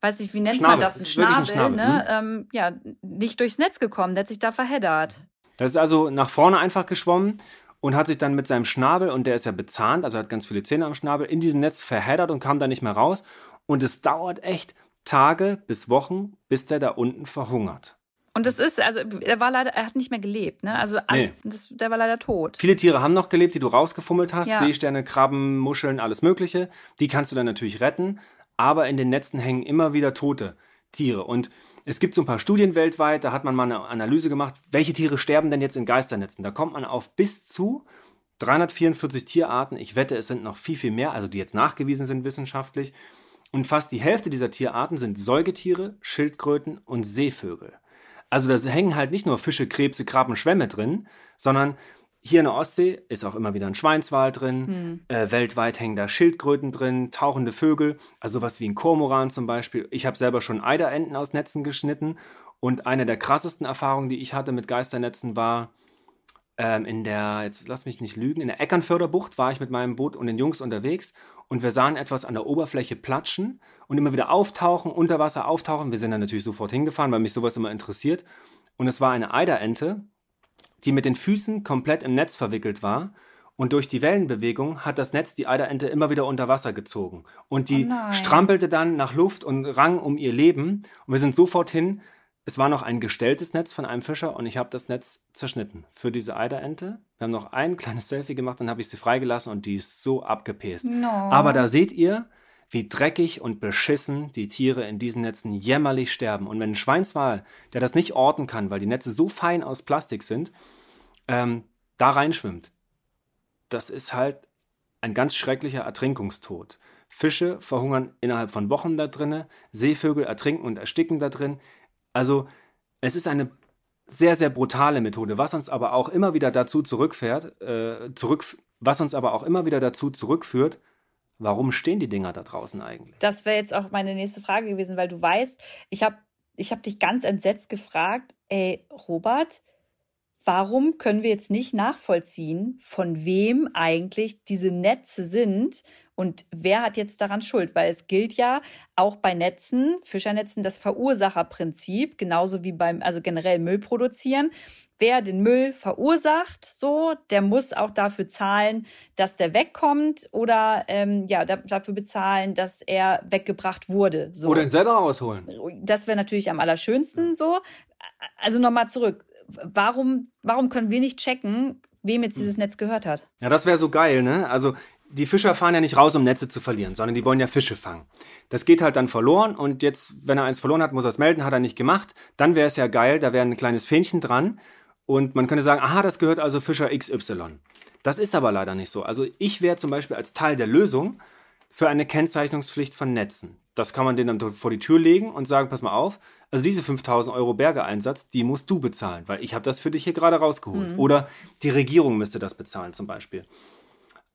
weiß nicht, wie nennt Schnabel. man das, ein Schnabel, ein Schnabel, ne? Ähm, ja, nicht durchs Netz gekommen, der hat sich da verheddert. Das ist also nach vorne einfach geschwommen und hat sich dann mit seinem Schnabel, und der ist ja bezahnt, also hat ganz viele Zähne am Schnabel, in diesem Netz verheddert und kam da nicht mehr raus. Und es dauert echt Tage bis Wochen, bis der da unten verhungert. Und das ist, also er war leider, er hat nicht mehr gelebt, ne? Also nee. das, der war leider tot. Viele Tiere haben noch gelebt, die du rausgefummelt hast. Ja. Seesterne, Krabben, Muscheln, alles Mögliche. Die kannst du dann natürlich retten. Aber in den Netzen hängen immer wieder tote Tiere. Und es gibt so ein paar Studien weltweit, da hat man mal eine Analyse gemacht, welche Tiere sterben denn jetzt in Geisternetzen. Da kommt man auf bis zu 344 Tierarten. Ich wette, es sind noch viel, viel mehr, also die jetzt nachgewiesen sind wissenschaftlich. Und fast die Hälfte dieser Tierarten sind Säugetiere, Schildkröten und Seevögel. Also da hängen halt nicht nur Fische, Krebse, Krabben, Schwämme drin, sondern hier in der Ostsee ist auch immer wieder ein Schweinswal drin. Mhm. Äh, weltweit hängen da Schildkröten drin, tauchende Vögel, also sowas wie ein Kormoran zum Beispiel. Ich habe selber schon Eiderenten aus Netzen geschnitten. Und eine der krassesten Erfahrungen, die ich hatte mit Geisternetzen, war ähm, in der, jetzt lass mich nicht lügen, in der Eckernförderbucht war ich mit meinem Boot und den Jungs unterwegs und wir sahen etwas an der Oberfläche platschen und immer wieder auftauchen, unter Wasser auftauchen. Wir sind dann natürlich sofort hingefahren, weil mich sowas immer interessiert. Und es war eine Eiderente die mit den Füßen komplett im Netz verwickelt war. Und durch die Wellenbewegung hat das Netz die Eiderente immer wieder unter Wasser gezogen. Und die oh strampelte dann nach Luft und rang um ihr Leben. Und wir sind sofort hin. Es war noch ein gestelltes Netz von einem Fischer und ich habe das Netz zerschnitten für diese Eiderente. Wir haben noch ein kleines Selfie gemacht, dann habe ich sie freigelassen und die ist so abgepest. No. Aber da seht ihr, wie dreckig und beschissen die Tiere in diesen Netzen jämmerlich sterben. Und wenn ein Schweinswal, der das nicht orten kann, weil die Netze so fein aus Plastik sind, ähm, da reinschwimmt, das ist halt ein ganz schrecklicher Ertrinkungstod. Fische verhungern innerhalb von Wochen da drinnen, Seevögel ertrinken und ersticken da drin. Also es ist eine sehr, sehr brutale Methode, was uns aber auch immer wieder dazu zurückfährt, äh, zurück, was uns aber auch immer wieder dazu zurückführt, Warum stehen die Dinger da draußen eigentlich? Das wäre jetzt auch meine nächste Frage gewesen, weil du weißt, ich habe ich hab dich ganz entsetzt gefragt, ey, Robert, warum können wir jetzt nicht nachvollziehen, von wem eigentlich diese Netze sind Und wer hat jetzt daran Schuld? Weil es gilt ja auch bei Netzen, Fischernetzen, das Verursacherprinzip, genauso wie beim, also generell Müll produzieren. Wer den Müll verursacht, so, der muss auch dafür zahlen, dass der wegkommt oder ähm, ja, dafür bezahlen, dass er weggebracht wurde. So. Oder ihn selber rausholen. Das wäre natürlich am allerschönsten so. Also nochmal zurück. Warum, warum können wir nicht checken, wem jetzt dieses Netz gehört hat? Ja, das wäre so geil, ne? Also die Fischer fahren ja nicht raus, um Netze zu verlieren, sondern die wollen ja Fische fangen. Das geht halt dann verloren und jetzt, wenn er eins verloren hat, muss er es melden, hat er nicht gemacht. Dann wäre es ja geil, da wäre ein kleines Fähnchen dran und man könnte sagen, aha, das gehört also Fischer XY. Das ist aber leider nicht so. Also ich wäre zum Beispiel als Teil der Lösung für eine Kennzeichnungspflicht von Netzen. Das kann man denen dann vor die Tür legen und sagen, pass mal auf, also diese 5000 Euro Bergeeinsatz, die musst du bezahlen, weil ich habe das für dich hier gerade rausgeholt. Mhm. Oder die Regierung müsste das bezahlen zum Beispiel.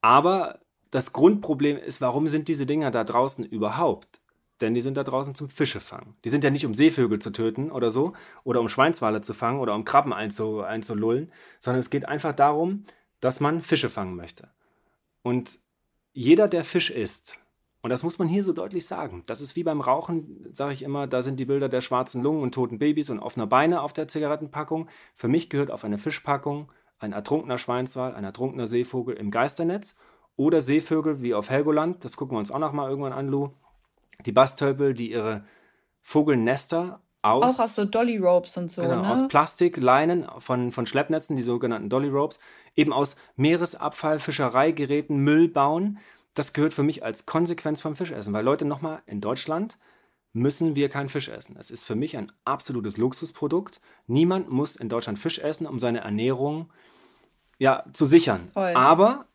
Aber das Grundproblem ist, warum sind diese Dinger da draußen überhaupt? Denn die sind da draußen zum Fischefangen. Die sind ja nicht, um Seevögel zu töten oder so, oder um Schweinswale zu fangen oder um Krabben einzu, einzulullen, sondern es geht einfach darum, dass man Fische fangen möchte. Und jeder, der Fisch isst, und das muss man hier so deutlich sagen, das ist wie beim Rauchen, sage ich immer, da sind die Bilder der schwarzen Lungen und toten Babys und offener Beine auf der Zigarettenpackung. Für mich gehört auf eine Fischpackung ein ertrunkener Schweinswal, ein ertrunkener Seevogel im Geisternetz oder Seevögel wie auf Helgoland, das gucken wir uns auch noch mal irgendwann an, Lou. Die Bastölpel, die ihre Vogelnester aus. Auch aus so Dolly Ropes und so. Genau, ne? aus Plastikleinen von, von Schleppnetzen, die sogenannten Dolly Ropes, eben aus Meeresabfall, Fischereigeräten, Müll bauen. Das gehört für mich als Konsequenz vom Fischessen. Weil Leute, nochmal, in Deutschland müssen wir keinen Fisch essen. Es ist für mich ein absolutes Luxusprodukt. Niemand muss in Deutschland Fisch essen, um seine Ernährung ja, zu sichern. Voll. Aber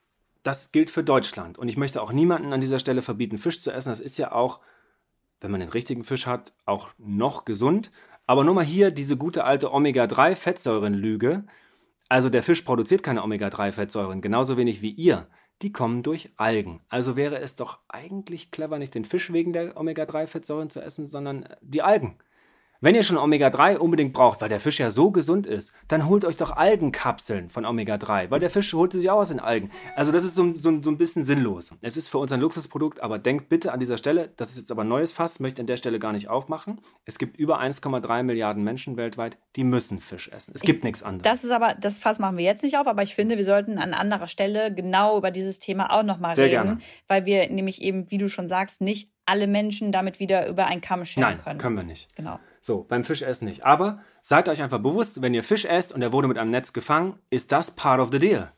das gilt für Deutschland. Und ich möchte auch niemanden an dieser Stelle verbieten, Fisch zu essen. Das ist ja auch, wenn man den richtigen Fisch hat, auch noch gesund. Aber nur mal hier diese gute alte Omega-3-Fettsäuren-Lüge. Also der Fisch produziert keine Omega-3-Fettsäuren, genauso wenig wie ihr. Die kommen durch Algen. Also wäre es doch eigentlich clever, nicht den Fisch wegen der Omega-3-Fettsäuren zu essen, sondern die Algen. Wenn ihr schon Omega-3 unbedingt braucht, weil der Fisch ja so gesund ist, dann holt euch doch Algenkapseln von Omega-3, weil der Fisch holt sie sich auch aus den Algen. Also das ist so, so, so ein bisschen sinnlos. Es ist für uns ein Luxusprodukt, aber denkt bitte an dieser Stelle, das ist jetzt aber ein neues Fass, möchte an der Stelle gar nicht aufmachen. Es gibt über 1,3 Milliarden Menschen weltweit, die müssen Fisch essen. Es gibt ich, nichts anderes. Das ist aber, das Fass machen wir jetzt nicht auf, aber ich finde, wir sollten an anderer Stelle genau über dieses Thema auch nochmal reden. Gerne. Weil wir nämlich eben, wie du schon sagst, nicht alle Menschen damit wieder über einen Kamm scheren Nein, können. können wir nicht. Genau. So, beim Fischessen nicht. Aber seid euch einfach bewusst, wenn ihr Fisch esst und er wurde mit einem Netz gefangen, ist das part of the deal.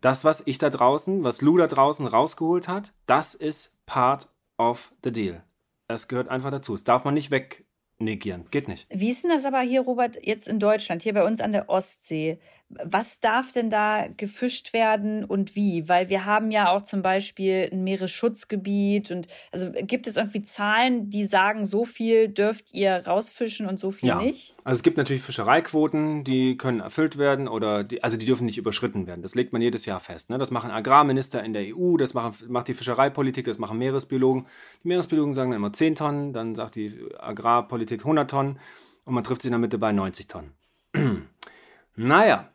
Das, was ich da draußen, was Lou da draußen rausgeholt hat, das ist part of the deal. Es gehört einfach dazu. Es darf man nicht wegnegieren. Geht nicht. Wie ist denn das aber hier, Robert, jetzt in Deutschland, hier bei uns an der Ostsee? Was darf denn da gefischt werden und wie? Weil wir haben ja auch zum Beispiel ein Meeresschutzgebiet und also gibt es irgendwie Zahlen, die sagen, so viel dürft ihr rausfischen und so viel ja. nicht? Also es gibt natürlich Fischereiquoten, die können erfüllt werden oder die, also die dürfen nicht überschritten werden. Das legt man jedes Jahr fest. Ne? Das machen Agrarminister in der EU, das machen, macht die Fischereipolitik, das machen Meeresbiologen. Die Meeresbiologen sagen dann immer 10 Tonnen, dann sagt die Agrarpolitik 100 Tonnen und man trifft sich in der Mitte bei 90 Tonnen. Naja.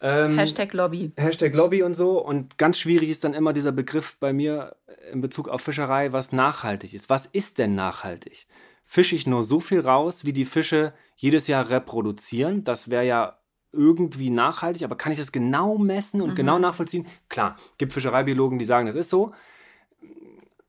Ähm, Hashtag Lobby. Hashtag Lobby und so. Und ganz schwierig ist dann immer dieser Begriff bei mir in Bezug auf Fischerei, was nachhaltig ist. Was ist denn nachhaltig? Fische ich nur so viel raus, wie die Fische jedes Jahr reproduzieren? Das wäre ja irgendwie nachhaltig, aber kann ich das genau messen und mhm. genau nachvollziehen? Klar, gibt Fischereibiologen, die sagen, das ist so.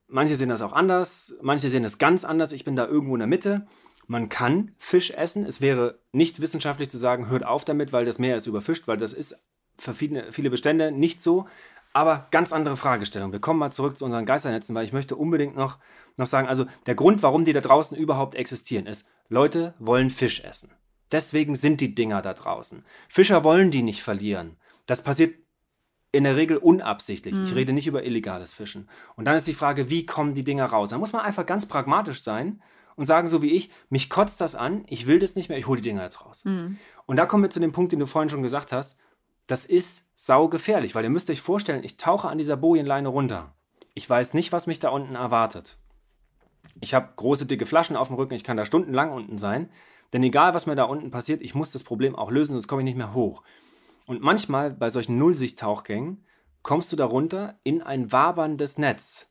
Manche sehen das auch anders, manche sehen das ganz anders. Ich bin da irgendwo in der Mitte. Man kann Fisch essen. Es wäre nicht wissenschaftlich zu sagen, hört auf damit, weil das Meer ist überfischt, weil das ist für viele, viele Bestände nicht so. Aber ganz andere Fragestellung. Wir kommen mal zurück zu unseren Geisternetzen, weil ich möchte unbedingt noch, noch sagen, also der Grund, warum die da draußen überhaupt existieren, ist, Leute wollen Fisch essen. Deswegen sind die Dinger da draußen. Fischer wollen die nicht verlieren. Das passiert in der Regel unabsichtlich. Mhm. Ich rede nicht über illegales Fischen. Und dann ist die Frage, wie kommen die Dinger raus? Da muss man einfach ganz pragmatisch sein und sagen so wie ich, mich kotzt das an, ich will das nicht mehr, ich hole die Dinger jetzt raus. Mhm. Und da kommen wir zu dem Punkt, den du vorhin schon gesagt hast, das ist saugefährlich, weil ihr müsst euch vorstellen, ich tauche an dieser Bojenleine runter. Ich weiß nicht, was mich da unten erwartet. Ich habe große, dicke Flaschen auf dem Rücken, ich kann da stundenlang unten sein. Denn egal, was mir da unten passiert, ich muss das Problem auch lösen, sonst komme ich nicht mehr hoch. Und manchmal bei solchen Nullsicht-Tauchgängen kommst du darunter in ein waberndes Netz.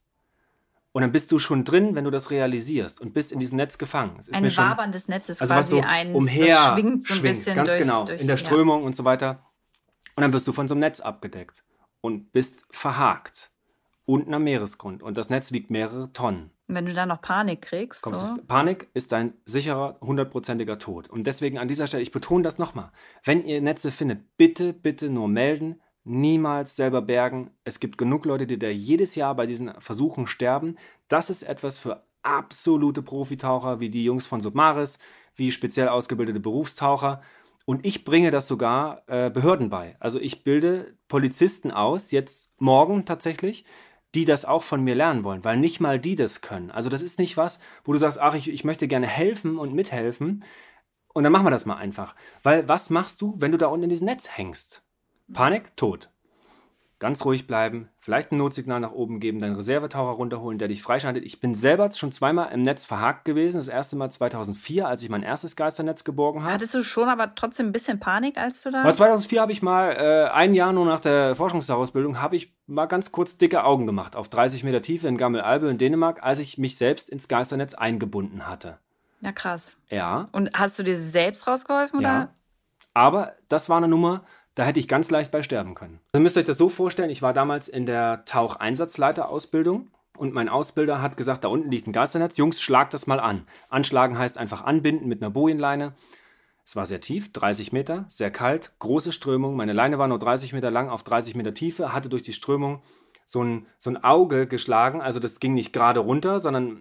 Und dann bist du schon drin, wenn du das realisierst und bist in diesem Netz gefangen. Es ist ein mir schon, waberndes Netz ist also was quasi so ein, umher schwingt so ein schwingt, bisschen ganz durchs, genau, durch, in der ja. Strömung und so weiter. Und dann wirst du von so einem Netz abgedeckt und bist verhakt. Unten am Meeresgrund. Und das Netz wiegt mehrere Tonnen. Wenn du dann noch Panik kriegst, so. du- Panik ist dein sicherer, hundertprozentiger Tod. Und deswegen an dieser Stelle, ich betone das nochmal. Wenn ihr Netze findet, bitte, bitte nur melden. Niemals selber bergen. Es gibt genug Leute, die da jedes Jahr bei diesen Versuchen sterben. Das ist etwas für absolute Profitaucher, wie die Jungs von Submaris, wie speziell ausgebildete Berufstaucher. Und ich bringe das sogar äh, Behörden bei. Also ich bilde Polizisten aus, jetzt morgen tatsächlich, die das auch von mir lernen wollen, weil nicht mal die das können. Also das ist nicht was, wo du sagst, ach, ich, ich möchte gerne helfen und mithelfen. Und dann machen wir das mal einfach. Weil was machst du, wenn du da unten in diesem Netz hängst? Panik, tot. Ganz ruhig bleiben, vielleicht ein Notsignal nach oben geben, deinen Reservetaucher runterholen, der dich freischaltet. Ich bin selber schon zweimal im Netz verhakt gewesen. Das erste Mal 2004, als ich mein erstes Geisternetz geborgen habe. Hattest du schon aber trotzdem ein bisschen Panik, als du da. Aber 2004 habe ich mal, äh, ein Jahr nur nach der Forschungsausbildung, habe ich mal ganz kurz dicke Augen gemacht auf 30 Meter Tiefe in Gammelalbe in Dänemark, als ich mich selbst ins Geisternetz eingebunden hatte. Ja, krass. Ja, Und hast du dir selbst rausgeholfen? Oder? ja. Aber das war eine Nummer, da hätte ich ganz leicht bei sterben können. Ihr müsst euch das so vorstellen, ich war damals in der Taucheinsatzleiterausbildung und mein Ausbilder hat gesagt, da unten liegt ein Geisternetz, Jungs, schlagt das mal an. Anschlagen heißt einfach anbinden mit einer Bojenleine. Es war sehr tief, 30 Meter, sehr kalt, große Strömung. Meine Leine war nur 30 Meter lang auf 30 Meter Tiefe, hatte durch die Strömung so ein, so ein Auge geschlagen. Also das ging nicht gerade runter, sondern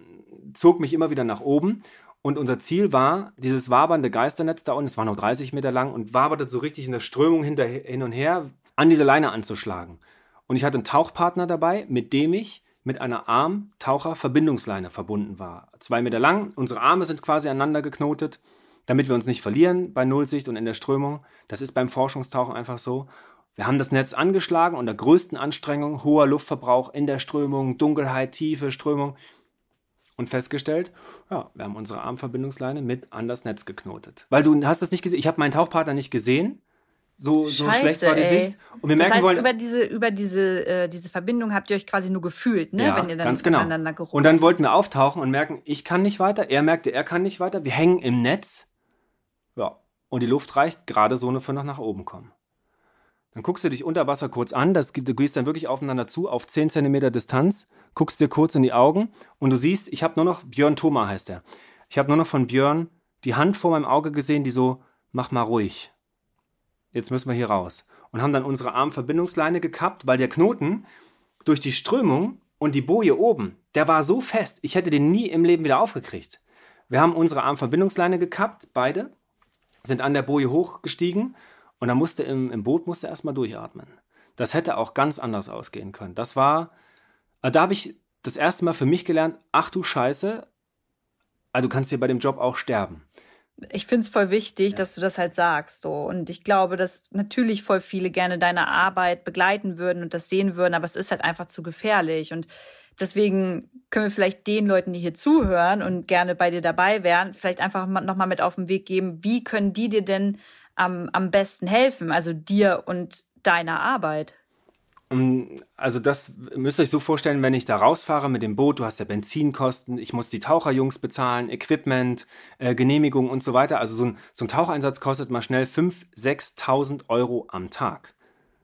zog mich immer wieder nach oben. Und unser Ziel war, dieses wabernde Geisternetz da unten, es war nur 30 Meter lang und waberte so richtig in der Strömung hinter, hin und her, an diese Leine anzuschlagen. Und ich hatte einen Tauchpartner dabei, mit dem ich mit einer Arm-Taucher-Verbindungsleine verbunden war. Zwei Meter lang, unsere Arme sind quasi aneinander geknotet, damit wir uns nicht verlieren bei Nullsicht und in der Strömung. Das ist beim Forschungstauchen einfach so. Wir haben das Netz angeschlagen unter größten Anstrengungen, hoher Luftverbrauch in der Strömung, Dunkelheit, tiefe Strömung und festgestellt, ja, wir haben unsere Armverbindungsleine mit an das Netz geknotet. Weil du hast das nicht gesehen, ich habe meinen Tauchpartner nicht gesehen. So, so Scheiße, schlecht war die ey. Sicht. Und wir das merken heißt, wollen, über diese, über diese, äh, diese Verbindung habt ihr euch quasi nur gefühlt, ne? ja, Wenn ihr dann ganz genau. aneinander gerufen Und dann wollten wir auftauchen und merken, ich kann nicht weiter, er merkte, er kann nicht weiter, wir hängen im Netz. Ja, und die Luft reicht gerade so nur für nach, nach oben kommen. Dann guckst du dich unter Wasser kurz an, das, du gehst dann wirklich aufeinander zu, auf 10 cm Distanz, guckst dir kurz in die Augen und du siehst, ich habe nur noch, Björn Thoma heißt er, ich habe nur noch von Björn die Hand vor meinem Auge gesehen, die so, mach mal ruhig. Jetzt müssen wir hier raus. Und haben dann unsere Armverbindungsleine gekappt, weil der Knoten durch die Strömung und die Boje oben, der war so fest, ich hätte den nie im Leben wieder aufgekriegt. Wir haben unsere Armverbindungsleine gekappt, beide, sind an der Boje hochgestiegen und dann musste im, im Boot musste erstmal durchatmen. Das hätte auch ganz anders ausgehen können. Das war, äh, da habe ich das erste Mal für mich gelernt, ach du Scheiße, äh, du kannst hier bei dem Job auch sterben. Ich finde es voll wichtig, dass du das halt sagst. So. Und ich glaube, dass natürlich voll viele gerne deine Arbeit begleiten würden und das sehen würden, aber es ist halt einfach zu gefährlich. Und deswegen können wir vielleicht den Leuten, die hier zuhören und gerne bei dir dabei wären, vielleicht einfach nochmal mit auf den Weg geben, wie können die dir denn am, am besten helfen? Also dir und deiner Arbeit. Also das müsst ihr euch so vorstellen, wenn ich da rausfahre mit dem Boot, du hast ja Benzinkosten, ich muss die Taucherjungs bezahlen, Equipment, äh, Genehmigung und so weiter. Also so ein, so ein Taucheinsatz kostet mal schnell 5.000, 6.000 Euro am Tag.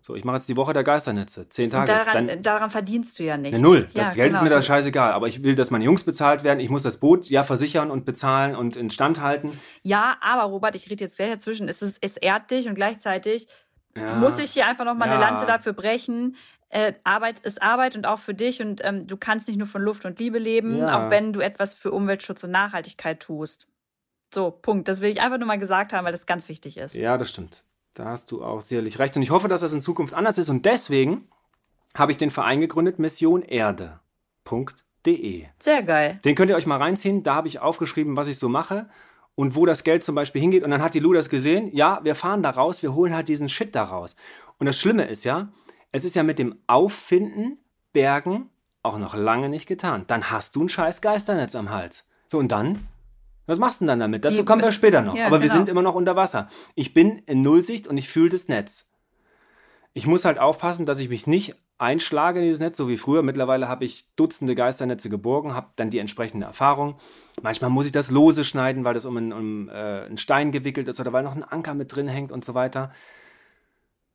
So, ich mache jetzt die Woche der Geisternetze, zehn Tage. daran, Dann, daran verdienst du ja nicht. ja, null. Das Ja, Geld ist genau. mir da scheißegal. Aber ich will, dass meine Jungs bezahlt werden. Ich muss das Boot ja versichern und bezahlen und instand halten. Ja, aber Robert, ich rede jetzt gleich dazwischen. Es, ist, es ehrt dich und gleichzeitig Ja. muss ich hier einfach noch mal eine Ja. Lanze dafür brechen. Äh, Arbeit ist Arbeit und auch für dich und ähm, du kannst nicht nur von Luft und Liebe leben, Ja. auch wenn du etwas für Umweltschutz und Nachhaltigkeit tust. So, Punkt. Das will ich einfach nur mal gesagt haben, weil das ganz wichtig ist. Ja, das stimmt. Da hast du auch sicherlich recht. Und ich hoffe, dass das in Zukunft anders ist. Und deswegen habe ich den Verein gegründet, missionerde.de. Sehr geil. Den könnt ihr euch mal reinziehen. Da habe ich aufgeschrieben, was ich so mache und wo das Geld zum Beispiel hingeht. Und dann hat die Lu das gesehen. Ja, wir fahren da raus, wir holen halt diesen Shit da raus. Und das Schlimme ist ja, es ist ja mit dem Auffinden, Bergen auch noch lange nicht getan. Dann hast du ein scheiß Geisternetz am Hals. So, und dann? Was machst du denn dann damit? Dazu Die- kommen wir später noch. Ja, Aber wir genau. sind immer noch unter Wasser. Ich bin in Nullsicht und ich fühle das Netz. Ich muss halt aufpassen, dass ich mich nicht einschlage in dieses Netz, so wie früher. Mittlerweile habe ich Dutzende Geisternetze geborgen, habe dann die entsprechende Erfahrung. Manchmal muss ich das lose schneiden, weil das um einen, um, äh, einen Stein gewickelt ist oder weil noch ein Anker mit drin hängt und so weiter.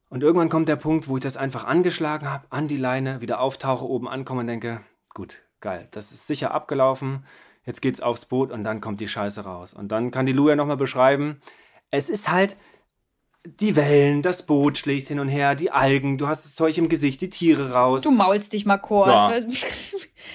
Und irgendwann kommt der Punkt, wo ich das einfach angeschlagen habe, an die Leine, wieder auftauche, oben ankomme und denke, gut, geil, das ist sicher abgelaufen, jetzt geht's aufs Boot und dann kommt die Scheiße raus. Und dann kann die Lou ja nochmal beschreiben, es ist halt, die Wellen, das Boot schlägt hin und her, die Algen, du hast das Zeug im Gesicht, die Tiere raus. Du maulst dich mal kurz. Ja. *laughs*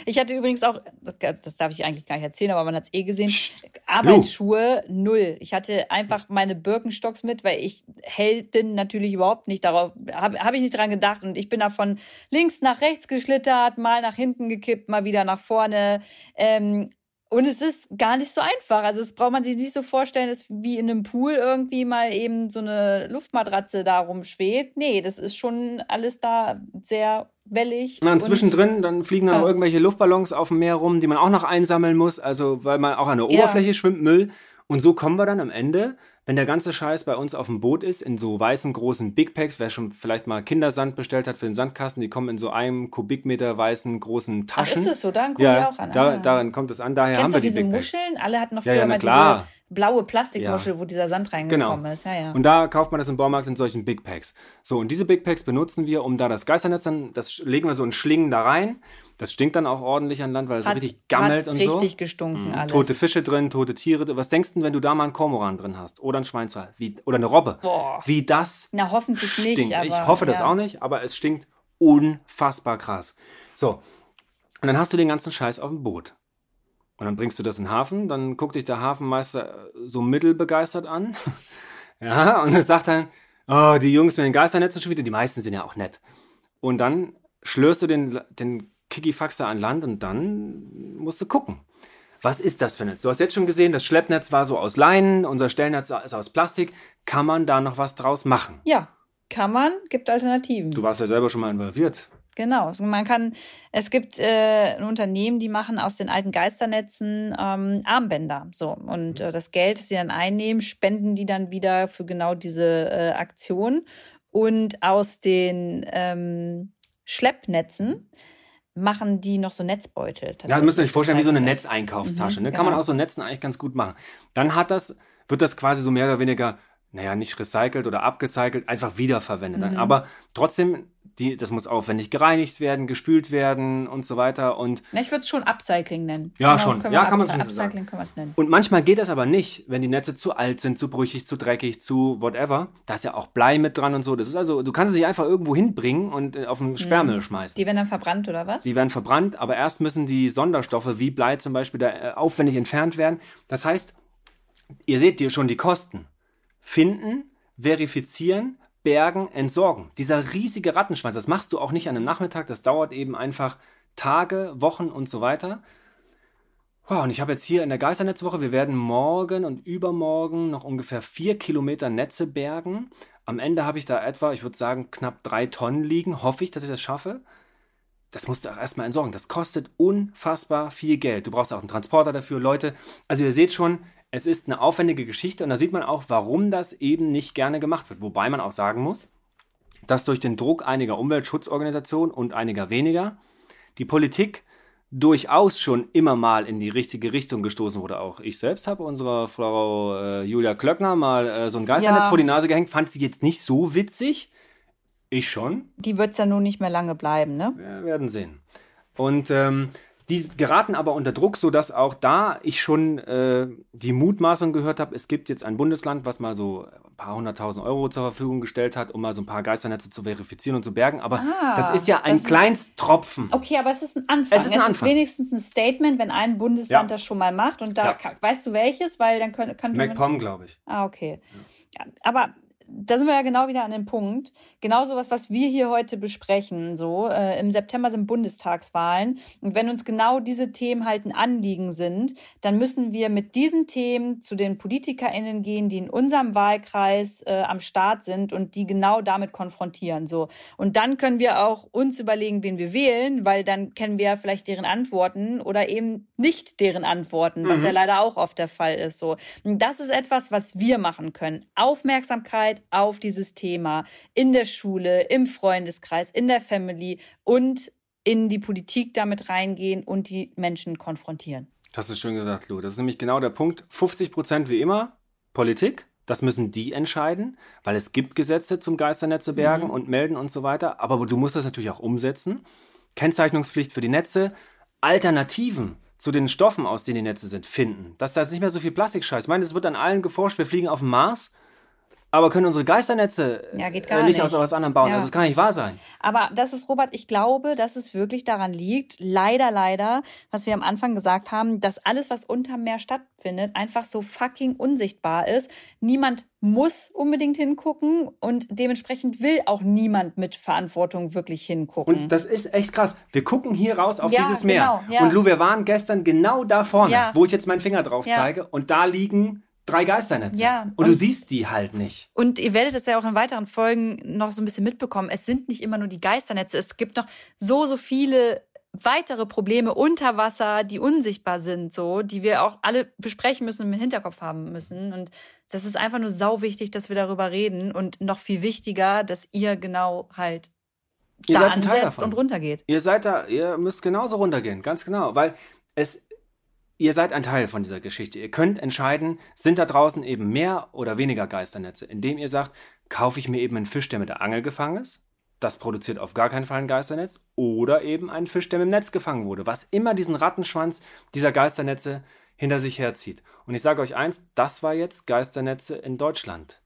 Ich hatte übrigens auch, das darf ich eigentlich gar nicht erzählen, aber man hat es eh gesehen, Psst. Arbeitsschuhe null. Ich hatte einfach meine Birkenstocks mit, weil ich Heldin natürlich überhaupt nicht darauf, habe hab ich nicht dran gedacht und ich bin da von links nach rechts geschlittert, mal nach hinten gekippt, mal wieder nach vorne. Ähm, und es ist gar nicht so einfach. Also das braucht man sich nicht so vorstellen, dass wie in einem Pool irgendwie mal eben so eine Luftmatratze da rumschwebt. Nee, das ist schon alles da sehr wellig. Und dann und- zwischendrin, dann fliegen dann Ja. irgendwelche Luftballons auf dem Meer rum, die man auch noch einsammeln muss, also weil man auch an der Ja. Oberfläche schwimmt Müll. Und so kommen wir dann am Ende, wenn der ganze Scheiß bei uns auf dem Boot ist, in so weißen großen Big Packs, wer schon vielleicht mal Kindersand bestellt hat für den Sandkasten, die kommen in so einem Kubikmeter weißen großen Ach, Taschen. ist das so? Daran kommen die ja, auch an. da, Ah. daran kommt es an, daher Kennst haben du wir die diese Big. Muscheln? Alle hatten noch Ja, früher ja, na mal klar. diese blaue Plastikmuschel, wo dieser Sand reingekommen Genau. ist. Ja, ja. Und da kauft man das im Baumarkt in solchen Big Packs. So, und diese Big Packs benutzen wir, um da das Geisternetz dann, das legen wir so in Schlingen da rein. Das stinkt dann auch ordentlich an Land, weil es so Hat- richtig gammelt und so. richtig gestunken alles. Tote Fische drin, tote Tiere. Was denkst du, wenn du da mal einen Kormoran drin hast? Oder ein Schweinswal? Wie, oder eine Robbe? Boah. Wie das Na, hoffentlich stinkt. nicht. Aber, ich hoffe das ja. auch nicht, aber es stinkt unfassbar krass. So, und dann hast du den ganzen Scheiß auf dem Boot. Und dann bringst du das in den Hafen, dann guckt dich der Hafenmeister äh, so mittelbegeistert an. *laughs* ja, und er sagt dann, oh, die Jungs mit den Geisternetzen schon wieder, die meisten sind ja auch nett. Und dann schlürst du den, den Kikifaxer an Land und dann musst du gucken. Was ist das für ein Netz? Du hast jetzt schon gesehen, das Schleppnetz war so aus Leinen, unser Stellnetz ist aus Plastik. Kann man da noch was draus machen? Ja, kann man, gibt Alternativen. Du warst ja selber schon mal involviert. Genau. Also Man kann, es gibt äh, ein Unternehmen, die machen aus den alten Geisternetzen ähm, Armbänder. So. Und äh, das Geld, das sie dann einnehmen, spenden die dann wieder für genau diese äh, Aktion. Und aus den ähm, Schleppnetzen machen die noch so Netzbeutel. Ja, das müsst ihr euch vorstellen, wie so eine. Netzeinkaufstasche. Mhm, ne? Kann man genau. aus so Netzen eigentlich ganz gut machen. Dann hat das, wird das quasi so mehr oder weniger, naja, nicht recycelt oder abgecycelt, einfach wiederverwendet. Mhm. Aber trotzdem, die, das muss aufwendig gereinigt werden, gespült werden und so weiter. Und Ja, ich würde es schon Upcycling nennen. Ja, schon. können Ja, kann man schon so sagen. Können nennen. Und manchmal geht das aber nicht, wenn die Netze zu alt sind, zu brüchig, zu dreckig, zu whatever. Da ist ja auch Blei mit dran und so. Das ist also, du kannst es nicht einfach irgendwo hinbringen und äh, auf den Sperrmüll schmeißen. Die werden dann verbrannt, oder was? Die werden verbrannt, aber erst müssen die Sonderstoffe wie Blei zum Beispiel da äh, aufwendig entfernt werden. Das heißt, ihr seht hier schon die Kosten. Finden, verifizieren, bergen, entsorgen. Dieser riesige Rattenschwanz, das machst du auch nicht an einem Nachmittag, das dauert eben einfach Tage, Wochen und so weiter. Oh, und ich habe jetzt hier in der Geisternetzwoche, wir werden morgen und übermorgen noch ungefähr vier Kilometer Netze bergen. Am Ende habe ich da etwa, ich würde sagen, knapp drei Tonnen liegen. Hoffe ich, dass ich das schaffe. Das musst du auch erstmal entsorgen. Das kostet unfassbar viel Geld. Du brauchst auch einen Transporter dafür, Leute. Also ihr seht schon, es ist eine aufwendige Geschichte und da sieht man auch, warum das eben nicht gerne gemacht wird. Wobei man auch sagen muss, dass durch den Druck einiger Umweltschutzorganisationen und einiger weniger die Politik durchaus schon immer mal in die richtige Richtung gestoßen wurde. Auch ich selbst habe unserer Frau äh, Julia Klöckner mal äh, so ein Geisternetz Ja. vor die Nase gehängt. Fand sie jetzt nicht so witzig. Ich schon. Die wird es ja nun nicht mehr lange bleiben, ne? Wir werden sehen. Und ähm, die geraten aber unter Druck, sodass auch da ich schon äh, die Mutmaßung gehört habe, es gibt jetzt ein Bundesland, was mal so ein paar hunderttausend Euro zur Verfügung gestellt hat, um mal so ein paar Geisternetze zu verifizieren und zu bergen. Aber Ah, das ist ja ein ist- Kleinstropfen. Okay, aber es ist ein Anfang. Es ist ein Anfang. wenigstens ein Statement, wenn ein Bundesland Ja. das schon mal macht. Und da Ja. weißt du welches, weil dann können kann MacPom, glaube ich. Ah, okay. Ja, aber da sind wir ja genau wieder an dem Punkt. Genau sowas, was wir hier heute besprechen. So äh, im September sind Bundestagswahlen und wenn uns genau diese Themen halt ein Anliegen sind, dann müssen wir mit diesen Themen zu den PolitikerInnen gehen, die in unserem Wahlkreis äh, am Start sind und die genau damit konfrontieren. So und dann können wir auch uns überlegen, wen wir wählen, weil dann kennen wir ja vielleicht deren Antworten oder eben nicht deren Antworten, was Mhm. ja leider auch oft der Fall ist. So und das ist etwas, was wir machen können. Aufmerksamkeit Aufmerksamkeit auf dieses Thema in der Schule, im Freundeskreis, in der Family und in die Politik damit reingehen und die Menschen konfrontieren. Das ist schön gesagt, Lou. Das ist nämlich genau der Punkt. 50 Prozent wie immer Politik. Das müssen die entscheiden, weil es gibt Gesetze zum Geisternetze bergen mhm. und melden und so weiter. Aber du musst das natürlich auch umsetzen. Kennzeichnungspflicht für die Netze, Alternativen zu den Stoffen, aus denen die Netze sind, finden. Dass da jetzt nicht mehr so viel Plastikscheiß. Ich meine, es wird an allen geforscht. Wir fliegen auf den Mars aber können unsere Geisternetze ja, nicht, nicht, aus was anderem bauen. Ja. Also das kann nicht wahr sein. Aber das ist, Robert, ich glaube, dass es wirklich daran liegt, leider, leider, was wir am Anfang gesagt haben, dass alles, was unterm Meer stattfindet, einfach so fucking unsichtbar ist. Niemand muss unbedingt hingucken und dementsprechend will auch niemand mit Verantwortung wirklich hingucken. Und das ist echt krass. Wir gucken hier raus auf ja, dieses Meer. Genau, und Lou, wir waren gestern genau da vorne, wo ich jetzt meinen Finger drauf zeige. Und da liegen drei Geisternetze. Ja, und, und, du siehst die halt nicht. Und ihr werdet es ja auch in weiteren Folgen noch so ein bisschen mitbekommen. Es sind nicht immer nur die Geisternetze. Es gibt noch so, so viele weitere Probleme unter Wasser, die unsichtbar sind, so, die wir auch alle besprechen müssen und im Hinterkopf haben müssen. Und das ist einfach nur sau wichtig, dass wir darüber reden und noch viel wichtiger, dass ihr genau halt ihr da ansetzt und runtergeht. Ihr seid da, ihr müsst genauso runtergehen, ganz genau, weil es Ihr seid ein Teil von dieser Geschichte. Ihr könnt entscheiden, sind da draußen eben mehr oder weniger Geisternetze, indem ihr sagt, kaufe ich mir eben einen Fisch, der mit der Angel gefangen ist, das produziert auf gar keinen Fall ein Geisternetz, oder eben einen Fisch, der mit dem Netz gefangen wurde, was immer diesen Rattenschwanz dieser Geisternetze hinter sich herzieht. Und ich sage euch eins, das war jetzt Geisternetze in Deutschland.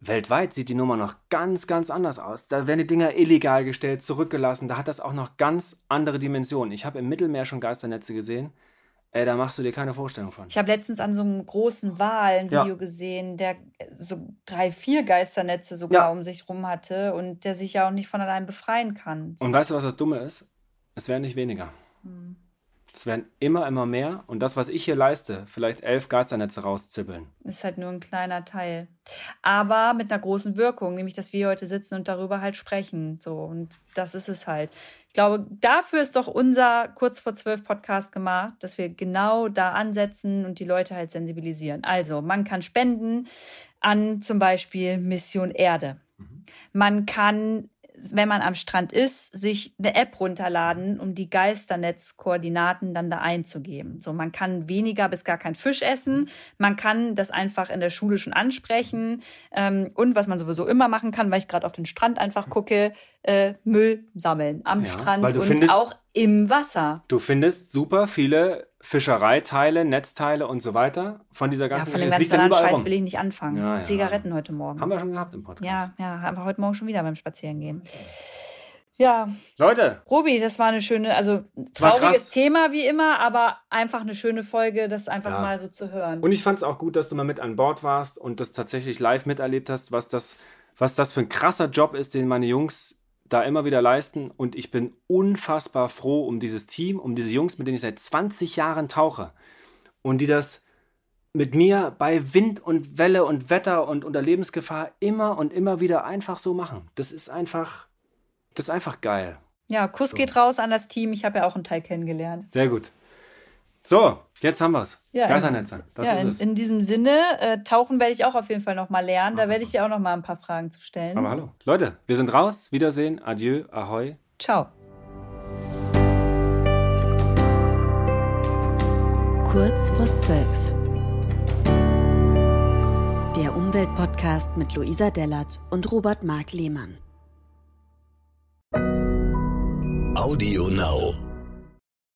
Weltweit sieht die Nummer noch ganz, ganz anders aus. Da werden die Dinger illegal gestellt, zurückgelassen. Da hat das auch noch ganz andere Dimensionen. Ich habe im Mittelmeer schon Geisternetze gesehen. Ey, da machst du dir keine Vorstellung von. Ich habe letztens an so einem großen Wal ein Video ja. gesehen, der so drei, vier Geisternetze sogar ja. um sich rum hatte und der sich ja auch nicht von allein befreien kann. Und weißt du, was das Dumme ist? Es werden nicht weniger. Hm. Es werden immer, immer mehr. Und das, was ich hier leiste, vielleicht elf Geisternetze rauszibbeln. Ist halt nur ein kleiner Teil. Aber mit einer großen Wirkung, nämlich, dass wir heute sitzen und darüber halt sprechen. So, und das ist es halt. Ich glaube, dafür ist doch unser kurz vor zwölf Podcast gemacht, dass wir genau da ansetzen und die Leute halt sensibilisieren. Also, man kann spenden an zum Beispiel Mission Erde. Mhm. Man kann wenn man am Strand ist, sich eine App runterladen, um die Geisternetzkoordinaten dann da einzugeben. So, man kann weniger bis gar kein Fisch essen. Man kann das einfach in der Schule schon ansprechen. Ähm, und was man sowieso immer machen kann, weil ich gerade auf den Strand einfach gucke, äh, Müll sammeln am ja, Strand und findest, auch im Wasser. Du findest super viele Fischereiteile, Netzteile und so weiter von dieser ganzen ja, von dem ganzen anderen Scheiß rum. will ich nicht anfangen. Ja, ja. Zigaretten heute Morgen. Haben wir schon gehabt im Podcast. Ja, ja, haben wir heute Morgen schon wieder beim Spazierengehen. Ja. Leute. Robi, das war eine schöne, also trauriges Thema wie immer, aber einfach eine schöne Folge, das einfach mal so zu hören. Und ich fand es auch gut, dass du mal mit an Bord warst und das tatsächlich live miterlebt hast, was das, was das für ein krasser Job ist, den meine Jungs da immer wieder leisten und ich bin unfassbar froh um dieses Team, um diese Jungs, mit denen ich seit 20 Jahren tauche und die das mit mir bei Wind und Welle und Wetter und unter Lebensgefahr immer und immer wieder einfach so machen. Das ist einfach, das ist einfach geil. Ja, Kuss so. geht raus an das Team. Ich habe ja auch einen Teil kennengelernt. Sehr gut. So, jetzt haben wir es. Ja, Geisternetze. Das ja, ist es. In, in diesem Sinne, äh, tauchen werde ich auch auf jeden Fall noch mal lernen. Da werde ich dir auch noch mal ein paar Fragen zu stellen. Aber hallo. Leute, wir sind raus. Wiedersehen. Adieu. Ahoi. Ciao. Kurz vor zwölf. Der Umweltpodcast mit Luisa Dellert und Robert Mark Lehmann. Audio Now.